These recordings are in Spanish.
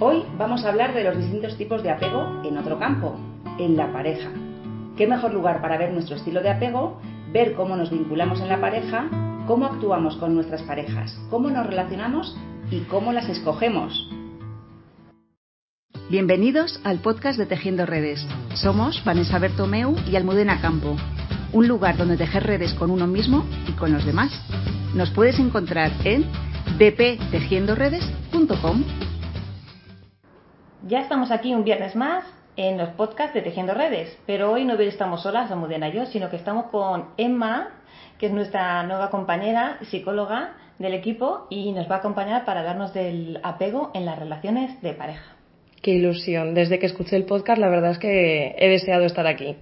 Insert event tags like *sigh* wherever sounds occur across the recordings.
Hoy vamos a hablar de los distintos tipos de apego en otro campo, en la pareja. ¿Qué mejor lugar para ver nuestro estilo de apego? Ver cómo nos vinculamos en la pareja, cómo actuamos con nuestras parejas, cómo nos relacionamos y cómo las escogemos. Bienvenidos al podcast de Tejiendo Redes. Somos Vanessa Bertomeu y Almudena Campo, un lugar donde tejer redes con uno mismo y con los demás. Nos puedes encontrar en bptejiendoredes.com. Ya estamos aquí un viernes más en los podcasts de Tejiendo Redes, pero hoy no estamos solas, Almudena y yo, sino que estamos con Emma, que es nuestra nueva compañera psicóloga del equipo y nos va a acompañar para darnos del apego en las relaciones de pareja. Qué ilusión. Desde que escuché el podcast, la verdad es que he deseado estar aquí.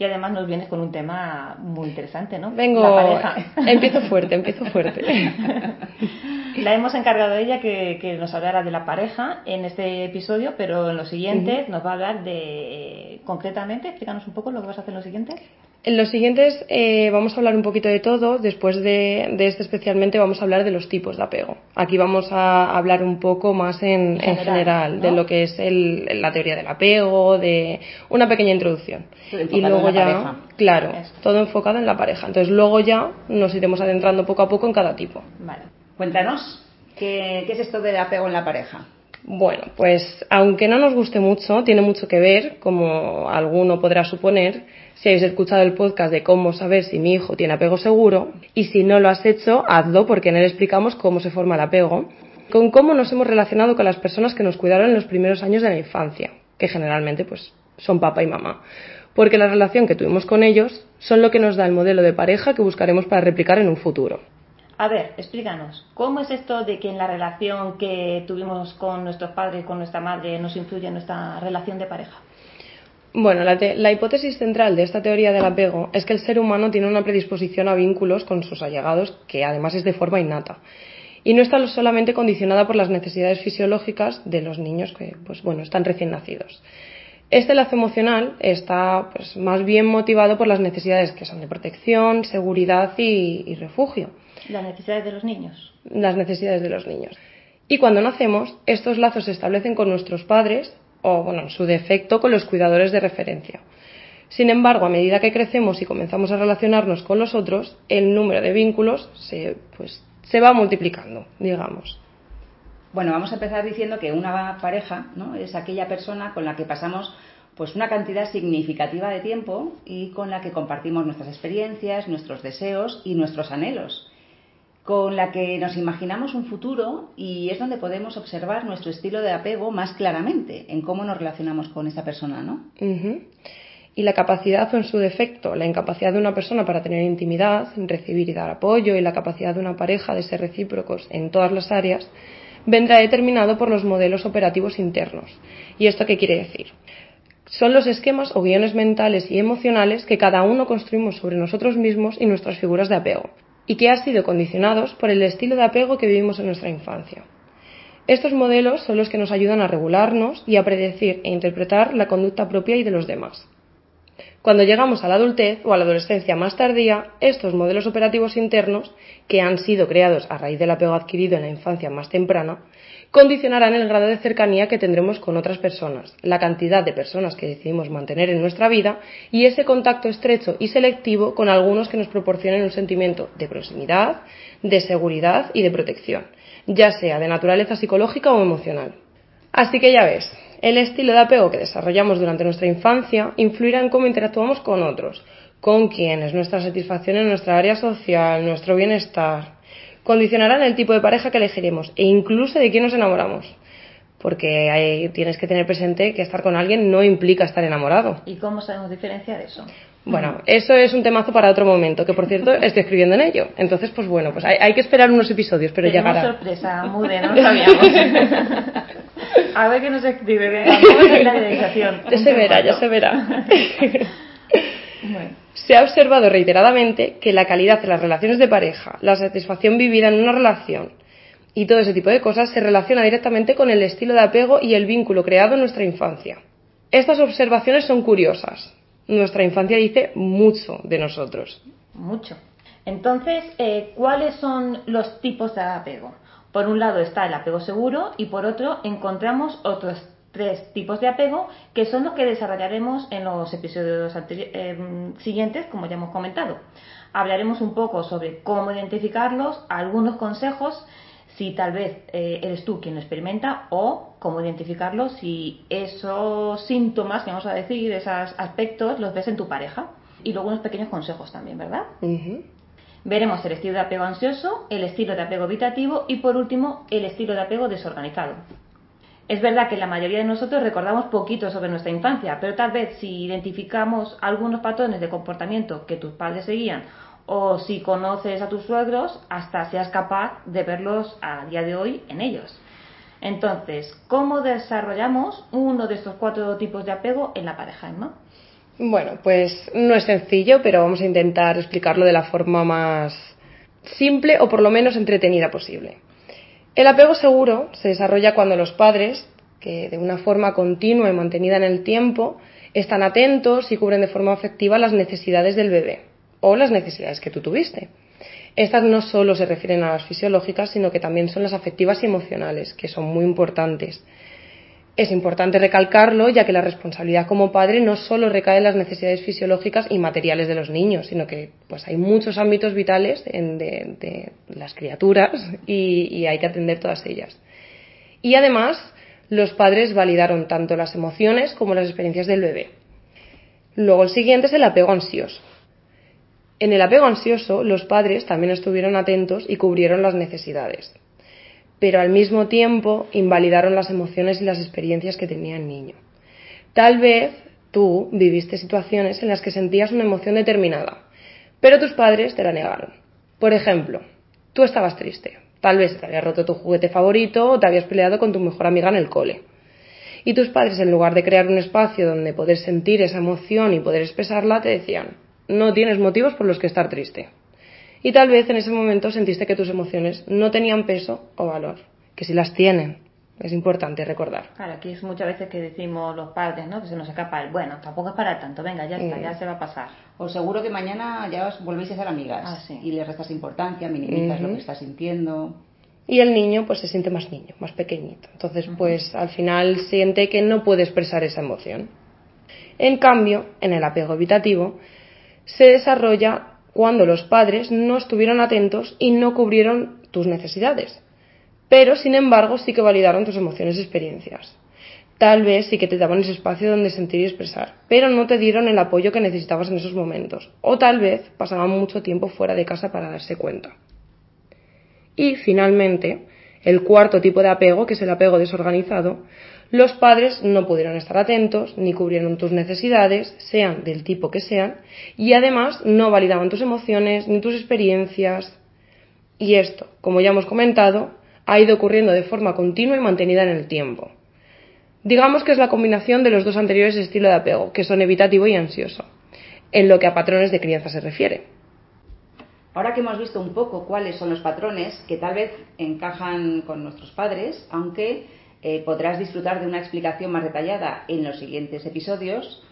Y además nos vienes con un tema muy interesante, ¿no? Vengo. La pareja. *laughs* Empiezo fuerte, empiezo fuerte. *laughs* La hemos encargado a ella que, que, nos hablara de la pareja en este episodio, pero en los siguientes nos va a hablar de. Concretamente, explícanos un poco lo que vas a hacer en los siguientes. En los siguientes eh, vamos a hablar un poquito de todo. Después de, de, este especialmente vamos a hablar de los tipos de apego. Aquí vamos a hablar un poco más en general, en general ¿no? de lo que es el, la teoría del apego, de una pequeña introducción. Y luego ya, pareja. claro, Eso. todo enfocado en la pareja. Entonces luego ya nos iremos adentrando poco a poco en cada tipo. Vale. Cuéntanos, ¿qué, ¿qué, es esto del apego en la pareja? Bueno, pues aunque no nos guste mucho, tiene mucho que ver, como alguno podrá suponer, si habéis escuchado el podcast de cómo saber si mi hijo tiene apego seguro, y si no lo has hecho, hazlo porque en él explicamos cómo se forma el apego, con cómo nos hemos relacionado con las personas que nos cuidaron en los primeros años de la infancia, que generalmente pues son papá y mamá, porque la relación que tuvimos con ellos son lo que nos da el modelo de pareja que buscaremos para replicar en un futuro. A ver, explícanos, ¿cómo es esto de que en la relación que tuvimos con nuestros padres, con nuestra madre, nos influye en nuestra relación de pareja? Bueno, la, la, hipótesis central de esta teoría del apego es que el ser humano tiene una predisposición a vínculos con sus allegados que además es de forma innata y no está solamente condicionada por las necesidades fisiológicas de los niños que, pues bueno, están recién nacidos. Este lazo emocional está pues, más bien motivado por las necesidades que son de protección, seguridad y refugio. Las necesidades de los niños. Las necesidades de los niños. Y cuando nacemos, estos lazos se establecen con nuestros padres o, bueno, en su defecto, con los cuidadores de referencia. Sin embargo, a medida que crecemos y comenzamos a relacionarnos con los otros, el número de vínculos se, pues, se va multiplicando, digamos. Bueno, vamos a empezar diciendo que una pareja ¿no? es aquella persona con la que pasamos pues una cantidad significativa de tiempo y con la que compartimos nuestras experiencias, nuestros deseos y nuestros anhelos con la que nos imaginamos un futuro y es donde podemos observar nuestro estilo de apego más claramente en cómo nos relacionamos con esa persona, ¿no? Y la capacidad o en su defecto, la incapacidad de una persona para tener intimidad, recibir y dar apoyo y la capacidad de una pareja de ser recíprocos en todas las áreas, vendrá determinado por los modelos operativos internos. ¿Y esto qué quiere decir? Son los esquemas o guiones mentales y emocionales que cada uno construimos sobre nosotros mismos y nuestras figuras de apego, y que han sido condicionados por el estilo de apego que vivimos en nuestra infancia. Estos modelos son los que nos ayudan a regularnos y a predecir e interpretar la conducta propia y de los demás. Cuando llegamos a la adultez o a la adolescencia más tardía, estos modelos operativos internos, que han sido creados a raíz del apego adquirido en la infancia más temprana, condicionarán el grado de cercanía que tendremos con otras personas, la cantidad de personas que decidimos mantener en nuestra vida y ese contacto estrecho y selectivo con algunos que nos proporcionen un sentimiento de proximidad, de seguridad y de protección, ya sea de naturaleza psicológica o emocional. Así que ya ves, el estilo de apego que desarrollamos durante nuestra infancia influirá en cómo interactuamos con otros, con quienes, nuestra satisfacción en nuestra área social, nuestro bienestar, condicionarán el tipo de pareja que elegiremos e incluso de quién nos enamoramos. Porque hay, tienes que tener presente que estar con alguien no implica estar enamorado. ¿Y cómo sabemos diferenciar eso? Bueno, eso es un temazo para otro momento, que por cierto estoy escribiendo en ello. Entonces, pues bueno, pues hay, hay que esperar unos episodios, pero Tenemos llegará. sorpresa, *laughs* Mude, no lo sabíamos. *laughs* A ver qué nos escribe, *laughs* venga, la realización. Ya se verá, ya se verá. Bueno. Se ha observado reiteradamente que la calidad de las relaciones de pareja, la satisfacción vivida en una relación y todo ese tipo de cosas se relaciona directamente con el estilo de apego y el vínculo creado en nuestra infancia. Estas observaciones son curiosas. Nuestra infancia dice mucho de nosotros. Mucho. Entonces, eh, ¿cuáles son los tipos de apego? Por un lado está el apego seguro y por otro encontramos otros tres tipos de apego que son los que desarrollaremos en los episodios eh, siguientes, como ya hemos comentado. Hablaremos un poco sobre cómo identificarlos, algunos consejos si tal vez eh, eres tú quien lo experimenta o cómo identificarlos si esos síntomas, que vamos a decir, esos aspectos los ves en tu pareja. Y luego unos pequeños consejos también, ¿verdad? Veremos el estilo de apego ansioso, el estilo de apego evitativo y por último el estilo de apego desorganizado. Es verdad que la mayoría de nosotros recordamos poquito sobre nuestra infancia, pero tal vez si identificamos algunos patrones de comportamiento que tus padres seguían o si conoces a tus suegros, hasta seas capaz de verlos a día de hoy en ellos. Entonces, ¿cómo desarrollamos uno de estos cuatro tipos de apego en la pareja, Emma? Bueno, pues no es sencillo, pero vamos a intentar explicarlo de la forma más simple o por lo menos entretenida posible. El apego seguro se desarrolla cuando los padres, que de una forma continua y mantenida en el tiempo, están atentos y cubren de forma afectiva las necesidades del bebé o las necesidades que tú tuviste. Estas no solo se refieren a las fisiológicas, sino que también son las afectivas y emocionales, que son muy importantes. Es importante recalcarlo, ya que la responsabilidad como padre no solo recae en las necesidades fisiológicas y materiales de los niños, sino que pues hay muchos ámbitos vitales de, las criaturas y, y hay que atender todas ellas. Y además, los padres validaron tanto las emociones como las experiencias del bebé. Luego el siguiente es el apego ansioso. En el apego ansioso, los padres también estuvieron atentos y cubrieron las necesidades pero al mismo tiempo invalidaron las emociones y las experiencias que tenía el niño. Tal vez tú viviste situaciones en las que sentías una emoción determinada, pero tus padres te la negaron. Por ejemplo, tú estabas triste, tal vez te había roto tu juguete favorito o te habías peleado con tu mejor amiga en el cole. Y tus padres, en lugar de crear un espacio donde poder sentir esa emoción y poder expresarla, te decían, no tienes motivos por los que estar triste. Y tal vez en ese momento sentiste que tus emociones no tenían peso o valor, que si las tienen. Es importante recordar. Claro, aquí es muchas veces que decimos los padres, ¿no? Que se nos escapa el, bueno, tampoco es para tanto, venga, ya está, ya se va a pasar. O seguro que mañana ya os volvéis a ser amigas ah, y le restas importancia, minimizas lo que estás sintiendo. Y el niño pues se siente más niño, más pequeñito. Entonces pues al final siente que no puede expresar esa emoción. En cambio, en el apego evitativo se desarrolla cuando los padres no estuvieron atentos y no cubrieron tus necesidades. Pero, sin embargo, sí que validaron tus emociones y experiencias. Tal vez sí que te daban ese espacio donde sentir y expresar, pero no te dieron el apoyo que necesitabas en esos momentos. O tal vez pasaban mucho tiempo fuera de casa para darse cuenta. Y, finalmente, el cuarto tipo de apego, que es el apego desorganizado, los padres no pudieron estar atentos ni cubrieron tus necesidades, sean del tipo que sean, y además no validaban tus emociones ni tus experiencias. Y esto, como ya hemos comentado, ha ido ocurriendo de forma continua y mantenida en el tiempo. Digamos que es la combinación de los dos anteriores estilos de apego, que son evitativo y ansioso, en lo que a patrones de crianza se refiere. Ahora que hemos visto un poco cuáles son los patrones que tal vez encajan con nuestros padres, aunque eh, podrás disfrutar de una explicación más detallada en los siguientes episodios.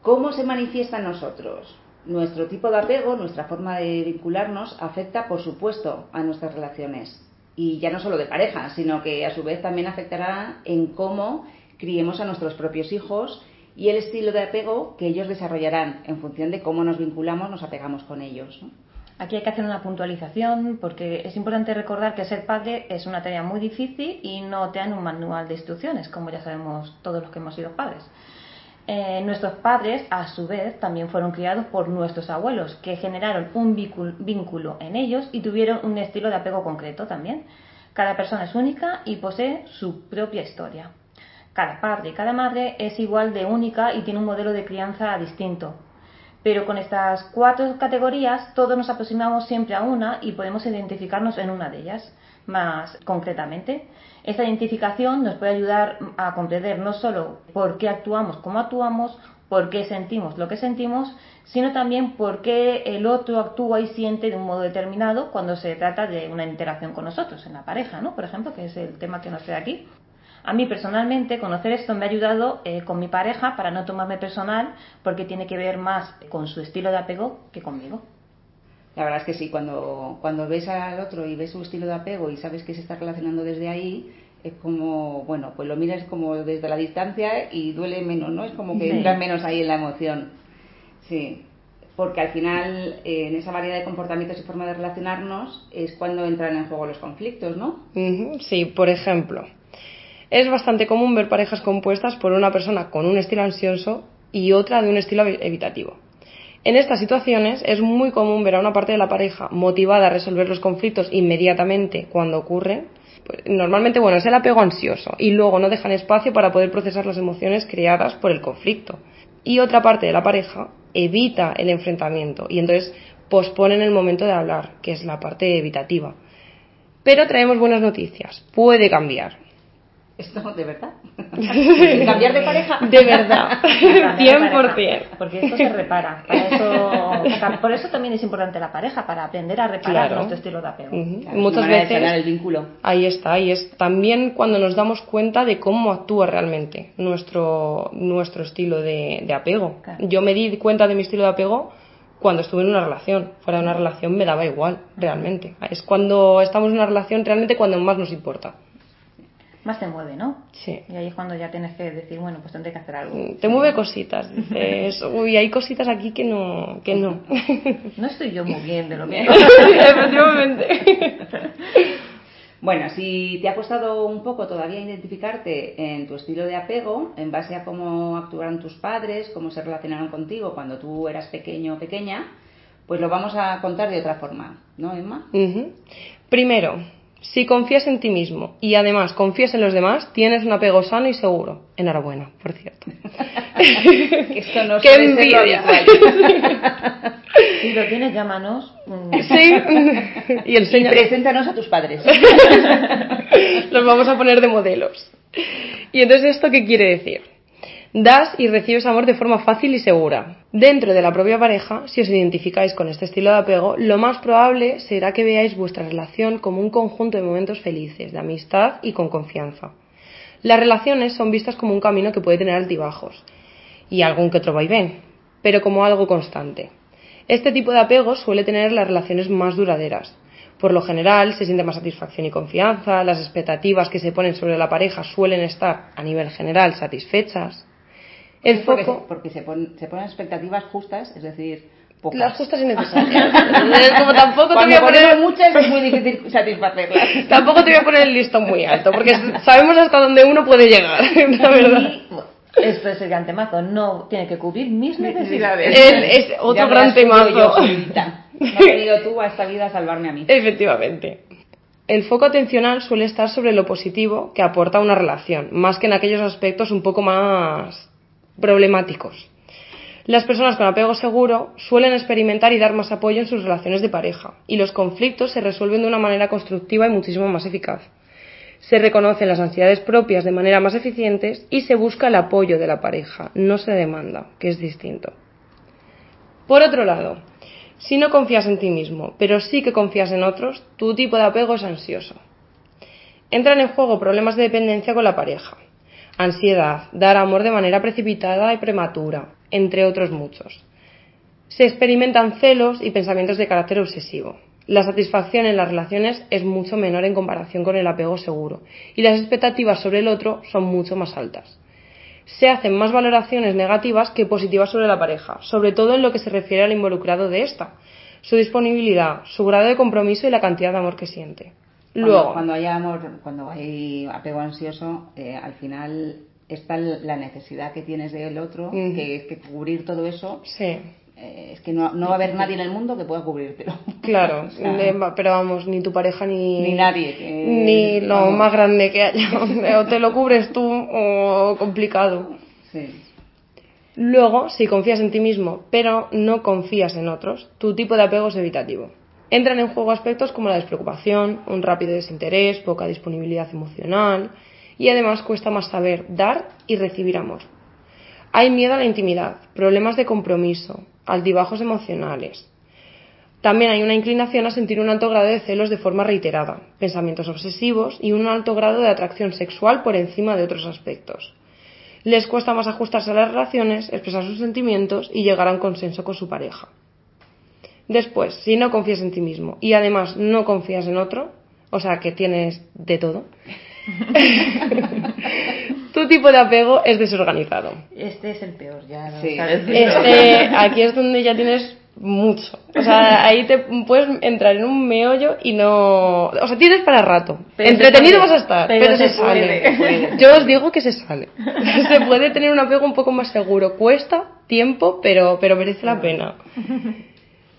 ¿Cómo se manifiesta en nosotros? Nuestro tipo de apego, nuestra forma de vincularnos, afecta, por supuesto, a nuestras relaciones. Y ya no solo de pareja, sino que a su vez también afectará en cómo criemos a nuestros propios hijos y el estilo de apego que ellos desarrollarán en función de cómo nos vinculamos, nos apegamos con ellos. Aquí hay que hacer una puntualización porque es importante recordar que ser padre es una tarea muy difícil y no te dan un manual de instrucciones, como ya sabemos todos los que hemos sido padres. Eh, nuestros padres, a su vez, también fueron criados por nuestros abuelos, que generaron un vínculo en ellos y tuvieron un estilo de apego concreto también. Cada persona es única y posee su propia historia. Cada padre y cada madre es igual de única y tiene un modelo de crianza distinto, pero con estas cuatro categorías todos nos aproximamos siempre a una y podemos identificarnos en una de ellas más concretamente. Esta identificación nos puede ayudar a comprender no solo por qué actuamos como actuamos, por qué sentimos lo que sentimos, sino también por qué el otro actúa y siente de un modo determinado cuando se trata de una interacción con nosotros, en la pareja, ¿no? Por ejemplo, que es el tema que nos trae aquí. A mí personalmente conocer esto me ha ayudado eh, con mi pareja para no tomarme personal porque tiene que ver más con su estilo de apego que conmigo. La verdad es que sí, cuando, cuando ves al otro y ves su estilo de apego y sabes que se está relacionando desde ahí, es como, bueno, pues lo miras como desde la distancia y duele menos, ¿no? Es como que entra menos ahí en la emoción. Sí, porque al final en esa variedad de comportamientos y forma de relacionarnos es cuando entran en juego los conflictos, ¿no? Sí, por ejemplo, es bastante común ver parejas compuestas por una persona con un estilo ansioso y otra de un estilo evitativo. En estas situaciones es muy común ver a una parte de la pareja motivada a resolver los conflictos inmediatamente cuando ocurren. Pues, normalmente, bueno, es el apego ansioso y luego no dejan espacio para poder procesar las emociones creadas por el conflicto. Y otra parte de la pareja evita el enfrentamiento y entonces posponen el momento de hablar, que es la parte evitativa. Pero traemos buenas noticias. Puede cambiar. ¿Esto de verdad? *laughs* ¿Cambiar de pareja? De verdad, *laughs* 100%. porque esto se repara. por eso también es importante la pareja, para aprender a reparar nuestro estilo de apego. Muchas veces. el vínculo. Ahí está, y es también cuando nos damos cuenta de cómo actúa realmente nuestro, nuestro estilo de, apego. Yo me di cuenta de mi estilo de apego cuando estuve en una relación. Fuera de una relación me daba igual, realmente. Es cuando estamos en una relación realmente cuando más nos importa más te mueve, ¿no? Sí. Y ahí es cuando ya tienes que decir, bueno, pues tendré que hacer algo. Mm, te mueve cositas, dices, *laughs* uy, hay cositas aquí que no, que no. No estoy yo muy bien de lo que... *laughs* Efectivamente. *laughs* Bueno, si te ha costado un poco todavía identificarte en tu estilo de apego, en base a cómo actuaron tus padres, cómo se relacionaron contigo cuando tú eras pequeño o pequeña, pues lo vamos a contar de otra forma, ¿no, Emma? Primero, si confías en ti mismo y además confías en los demás, tienes un apego sano y seguro. Enhorabuena, por cierto. *laughs* esto no ¡Qué envidia! si *laughs* lo tienes, llámanos. Sí, y enséñanos. Y preséntanos a tus padres. *laughs* los vamos a poner de modelos. ¿Y entonces esto qué quiere decir? Das y recibes amor de forma fácil y segura. Dentro de la propia pareja, si os identificáis con este estilo de apego, lo más probable será que veáis vuestra relación como un conjunto de momentos felices, de amistad y con confianza. Las relaciones son vistas como un camino que puede tener altibajos y algún que otro vaivén, pero como algo constante. Este tipo de apego suele tener las relaciones más duraderas. Por lo general se siente más satisfacción y confianza, las expectativas que se ponen sobre la pareja suelen estar a nivel general satisfechas, el foco. Porque, se, ponen, se ponen expectativas justas, es decir, pocas. Las justas y necesarias. *laughs* Como tampoco te voy a poner muchas es muy difícil *laughs* satisfacerlas. tampoco te voy a poner el listón muy alto, porque sabemos hasta dónde uno puede llegar, *laughs* la verdad. esto es el gran temazo, no tiene que cubrir mis necesidades. es otro gran temazo. no has venido tú a esta vida a salvarme a mí. Efectivamente. El foco atencional suele estar sobre lo positivo que aporta una relación, más que en aquellos aspectos un poco más problemáticos. Las personas con apego seguro suelen experimentar y dar más apoyo en sus relaciones de pareja, y los conflictos se resuelven de una manera constructiva y muchísimo más eficaz. Se reconocen las ansiedades propias de manera más eficiente y se busca el apoyo de la pareja, no se demanda, que es distinto. Por otro lado, si no confías en ti mismo, pero sí que confías en otros, tu tipo de apego es ansioso. Entran en juego problemas de dependencia con la pareja, ansiedad, dar amor de manera precipitada y prematura, entre otros muchos. Se experimentan celos y pensamientos de carácter obsesivo. La satisfacción en las relaciones es mucho menor en comparación con el apego seguro y las expectativas sobre el otro son mucho más altas. Se hacen más valoraciones negativas que positivas sobre la pareja, sobre todo en lo que se refiere al involucrado de esta, su disponibilidad, su grado de compromiso y la cantidad de amor que siente. Luego, cuando hay amor, cuando hay apego ansioso, eh, al final está la necesidad que tienes del otro, que es que cubrir todo eso. Sí. Eh, es que no, no, va a haber nadie en el mundo que pueda cubrirlo. *laughs* Claro, pero vamos, ni tu pareja ni. Ni nadie. ni lo más grande que haya. *laughs* o te lo cubres tú o complicado. Sí. Luego, si confías en ti mismo, pero no confías en otros, tu tipo de apego es evitativo. Entran en juego aspectos como la despreocupación, un rápido desinterés, poca disponibilidad emocional y además cuesta más saber dar y recibir amor. Hay miedo a la intimidad, problemas de compromiso, altibajos emocionales. También hay una inclinación a sentir un alto grado de celos de forma reiterada, pensamientos obsesivos y un alto grado de atracción sexual por encima de otros aspectos. Les cuesta más ajustarse a las relaciones, expresar sus sentimientos y llegar a un consenso con su pareja. Después, si no confías en ti mismo y además no confías en otro, o sea que tienes de todo, *laughs* tu tipo de apego es desorganizado. Este es el peor, ya lo Sí. sabes. Este, *laughs* aquí es donde ya tienes mucho. O sea, ahí te puedes entrar en un meollo y no. O sea, tienes para rato. Pero Entretenido vas a estar, pero pero, se se, sale. puede. Yo os digo que se sale. *laughs* Se puede tener un apego un poco más seguro. Cuesta tiempo, pero, pero merece la pena.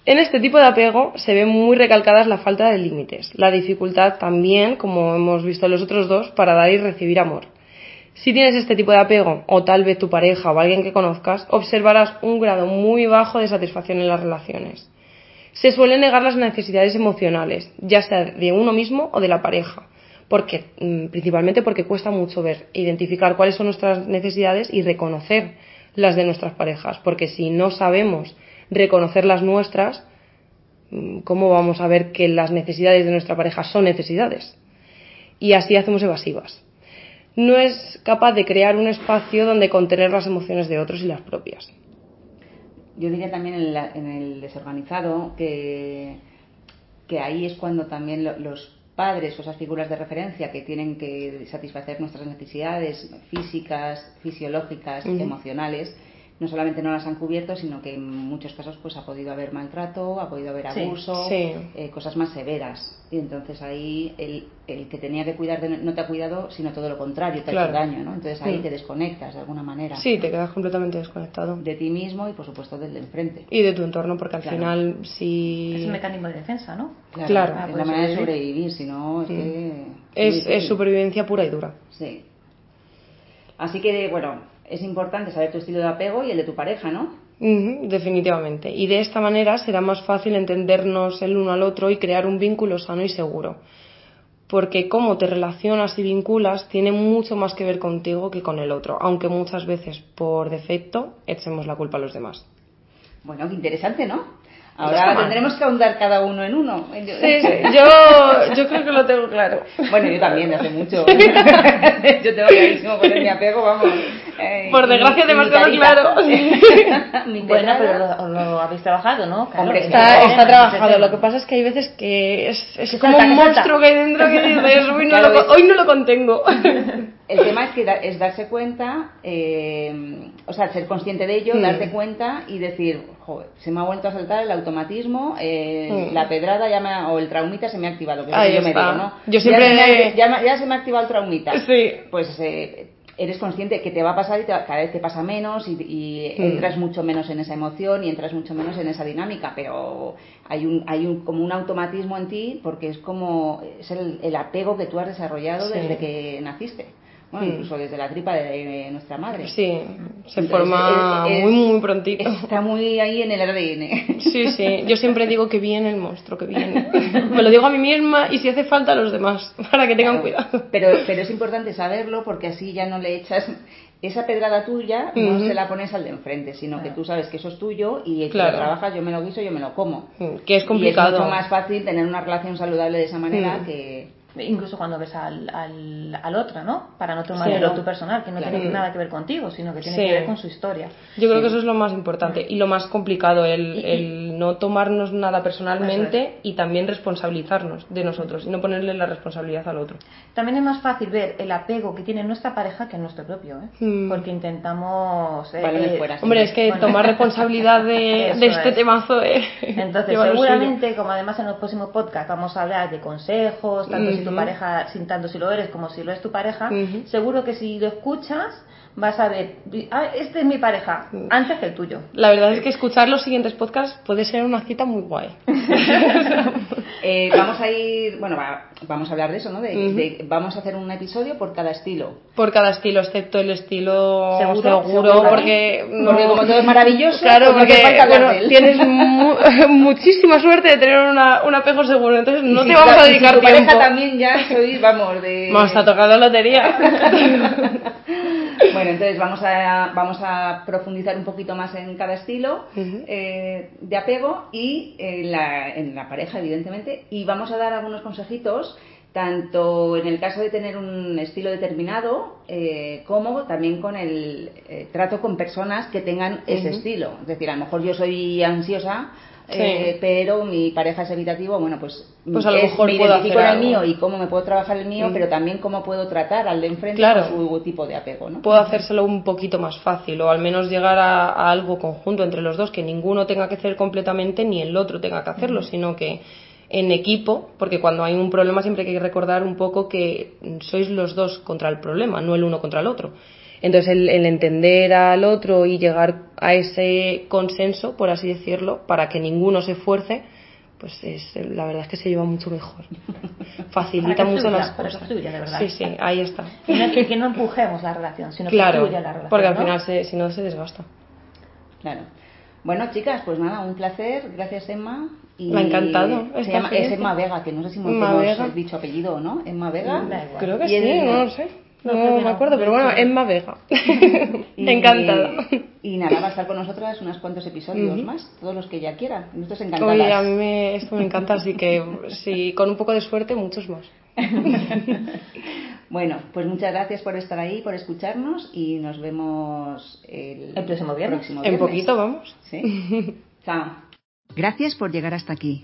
En este tipo de apego se ven muy recalcadas la falta de límites, la dificultad también, como hemos visto en los otros dos, para dar y recibir amor. Si tienes este tipo de apego, o tal vez tu pareja o alguien que conozcas, observarás un grado muy bajo de satisfacción en las relaciones. Se suelen negar las necesidades emocionales, ya sea de uno mismo o de la pareja, porque, mm, principalmente porque cuesta mucho ver, identificar cuáles son nuestras necesidades y reconocer las de nuestras parejas, porque si no sabemos reconocer las nuestras, mm, ¿cómo vamos a ver que las necesidades de nuestra pareja son necesidades? Y así hacemos evasivas no es capaz de crear un espacio donde contener las emociones de otros y las propias. Yo diría también en, la- en el desorganizado que, que ahí es cuando también lo- los padres o esas figuras de referencia que tienen que satisfacer nuestras necesidades físicas, fisiológicas, emocionales, no solamente no las han cubierto, sino que en muchos casos pues ha podido haber maltrato, ha podido haber abuso, sí. eh, cosas más severas. Y entonces ahí el, el que tenía que cuidar de- no te ha cuidado, sino todo lo contrario, te ha hecho daño, ¿no? Entonces ahí Mm. te desconectas de alguna manera Sí, te quedas completamente desconectado. de ti mismo y por supuesto del de enfrente. Y de tu entorno, porque al Claro. final, si. Es un mecanismo de defensa, ¿no? Claro. es Ah, la por manera de sobrevivir. si no es que... Es, es supervivencia pura y dura. Sí. Así que, bueno, es importante saber tu estilo de apego y el de tu pareja, ¿no? Definitivamente. Y de esta manera será más fácil entendernos el uno al otro y crear un vínculo sano y seguro. Porque cómo te relacionas y vinculas tiene mucho más que ver contigo que con el otro, aunque muchas veces por defecto echemos la culpa a los demás. Bueno, qué interesante, ¿no? Ahora tendremos que ahondar cada uno en uno. Sí, *laughs* sí, yo, yo creo que lo tengo claro. Bueno, yo también, hace mucho. *laughs* *laughs* yo tengo clarísimo con mi apego, vamos. Eh, Por desgracia, demasiado carita. claro. *laughs* Bueno, pero lo, lo habéis trabajado, ¿no? Claro, Hombre, es Está, trabajado, el lo que pasa es que hay veces que es, como salta, un monstruo que hay dentro que *laughs* dices, no Claro, lo, hoy no lo contengo. El tema es que da- es darse cuenta, eh, o sea, ser consciente de ello, Mm. darte cuenta y decir, joder, se me ha vuelto a saltar el automatismo, eh, la pedrada ya me ha- o el traumita se me ha activado, que es lo que yo me digo, ¿no? Yo Ya siempre- se me ha- Ya, me- ya se me ha activado el traumita. Sí. Pues eh, eres consciente que te va a pasar y te va- cada vez te pasa menos y, y Mm. entras mucho menos en esa emoción y entras mucho menos en esa dinámica, pero hay un, hay un, como un automatismo en ti porque es como es el, el apego que tú has desarrollado Sí. desde que naciste. Bueno, Mm. incluso desde la tripa de, nuestra madre. Sí, se Entonces, forma es- es- muy, muy prontito. Está muy ahí en el ADN. Sí, sí, yo siempre digo que viene el monstruo, que viene. *laughs* Me lo digo a mí misma y si hace falta a los demás, *laughs* para que tengan Claro. cuidado. Pero, pero es importante saberlo porque así ya no le echas esa pedrada tuya, no se la pones al de enfrente, sino que tú sabes que eso es tuyo y Claro. lo trabajas, yo me lo guiso, yo me lo como. Que es complicado. Y es mucho más fácil tener una relación saludable de esa manera Mm. que. Incluso cuando ves al, al, al otro, ¿no? Para no tomarlo Claro. tu personal, que no Claro. tiene nada que ver contigo, sino que tiene Sí. que ver con su historia. Yo creo Sí. que eso es lo más importante y lo más complicado, el, el no tomarnos nada personalmente y también responsabilizarnos de nosotros y no ponerle la responsabilidad al otro. También es más fácil ver el apego que tiene nuestra pareja que nuestro propio, ¿eh? Mm. Porque intentamos... eh, eh, fuera. Hombre, es que Bueno. tomar responsabilidad de, *laughs* este es. temazo es Entonces, seguramente, como además en los próximos podcasts vamos a hablar de consejos, tanto si tu pareja, sin tanto si lo eres como si lo es tu pareja, seguro que si lo escuchas vas a ver, ah, este es mi pareja, Mm. antes que el tuyo. La verdad es que escuchar los siguientes podcasts puede ser una cita muy guay. *laughs* Eh, vamos a ir. Bueno, va- vamos a hablar de eso, ¿no? De, vamos a hacer un episodio por cada estilo. Por cada estilo, excepto el estilo ¿Seguro? seguro, ¿Seguro? porque... Porque como todo es maravilloso, Claro, pues no porque falta bueno, tienes *laughs* mu- *laughs* muchísima suerte de tener una- un apego seguro, entonces no te vamos a y si dedicar tu tiempo. pareja también ya soy, vamos, de. Vamos a tocar la lotería. Bueno, entonces vamos a, vamos a profundizar un poquito más en cada estilo eh, de apego y en la, en la pareja, evidentemente, y vamos a dar algunos consejitos, tanto en el caso de tener un estilo determinado, eh, como también con el eh, trato con personas que tengan ese estilo. Es decir, a lo mejor yo soy ansiosa eh, pero mi pareja es evitativo, bueno, pues, pues a lo es- mejor me identifico en el algo. mío y cómo me puedo trabajar el mío, Mm. pero también cómo puedo tratar al de enfrente Claro. con su tipo de apego, ¿no? puedo hacérselo un poquito más fácil o al menos llegar a, a algo conjunto entre los dos, que ninguno tenga que hacer completamente ni el otro tenga que hacerlo, sino que en equipo, porque cuando hay un problema siempre hay que recordar un poco que sois los dos contra el problema, no el uno contra el otro. Entonces el, el entender al otro y llegar a ese consenso, por así decirlo, para que ninguno se esfuerce, pues es, la verdad es que se lleva mucho mejor. *laughs* Facilita que mucho fluya, las para que cosas. fluya, de verdad. Sí, sí, ahí está. Y no, que, que no empujemos la relación, sino que Claro, fluya la relación. porque al ¿no? final se- si no se desgasta. Claro. Bueno, chicas, pues nada, un placer. Gracias, Emma. Y Me ha encantado Se esta llama, es. Emma Vega, que no sé si hemos, Emma hemos dicho apellido o no. Emma Vega. Creo que Y sí, el- no lo sé. No, No, me no. acuerdo, pero bueno, Sí. Emma Vega. *laughs* *laughs* Y- Encantada. Y nada, va a estar con nosotras unos cuantos episodios más, todos los que ella quiera. Nosotros encantadas. Oye, a mí me, esto me encanta, así que sí, con un poco de suerte, muchos más. *laughs* Bueno, pues muchas gracias por estar ahí, por escucharnos y nos vemos el, El próximo viernes. próximo En poquito vamos. ¿Sí? Chao. Gracias por llegar hasta aquí.